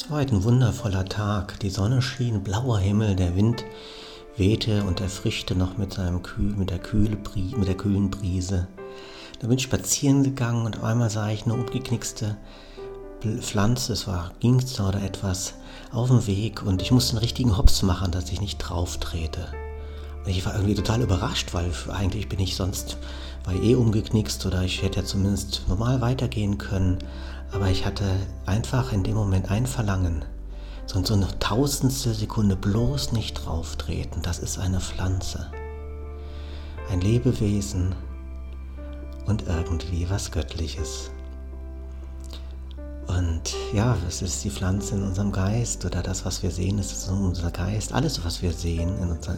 Es war ein wundervoller Tag. Die Sonne schien, blauer Himmel, der Wind wehte und erfrischte noch mit, seinem Kühl, mit, der, Kühle, mit der kühlen Brise. Da bin ich spazieren gegangen und einmal sah ich eine umgeknickste Pflanze, es war Gingster oder etwas, auf dem Weg und ich musste einen richtigen Hops machen, dass ich nicht drauf trete. Ich war irgendwie total überrascht, weil eigentlich bin ich sonst, war eh umgeknickst oder ich hätte ja zumindest normal weitergehen können. Aber ich hatte einfach in dem Moment ein Verlangen. So, so eine tausendstel Sekunde bloß nicht drauf treten. Das ist eine Pflanze. Ein Lebewesen und irgendwie was Göttliches. Und ja, es ist die Pflanze in unserem Geist oder das, was wir sehen, ist unser Geist. Alles, was wir sehen, in unser,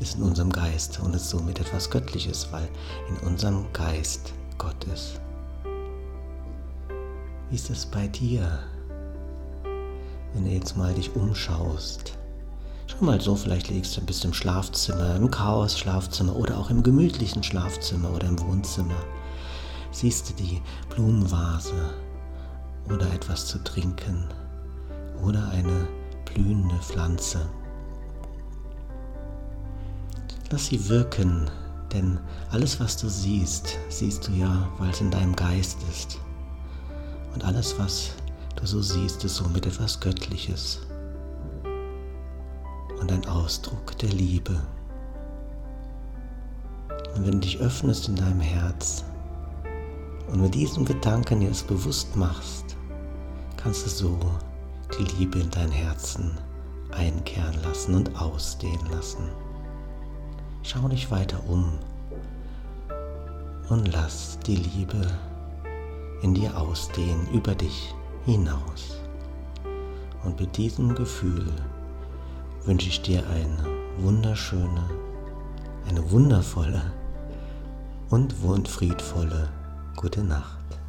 ist in unserem Geist und ist somit etwas Göttliches, weil in unserem Geist Gott ist. Wie ist es bei dir, wenn du jetzt mal dich umschaust? Schau mal so, vielleicht liegst du ein bisschen im Schlafzimmer, im Chaos-Schlafzimmer oder auch im gemütlichen Schlafzimmer oder im Wohnzimmer. Siehst du die Blumenvase oder etwas zu trinken oder eine blühende Pflanze. Lass sie wirken, denn alles, was du siehst, siehst du ja, weil es in deinem Geist ist. Und alles, was du so siehst, ist somit etwas Göttliches und ein Ausdruck der Liebe. Und wenn du dich öffnest in deinem Herz und mit diesem Gedanken dir es bewusst machst, kannst du so die Liebe in dein Herzen einkehren lassen und ausdehnen lassen. Schau dich weiter um und lass die Liebe in dir ausdehnen, über dich hinaus. Und mit diesem Gefühl wünsche ich dir eine wunderschöne, eine wundervolle und friedvolle gute Nacht.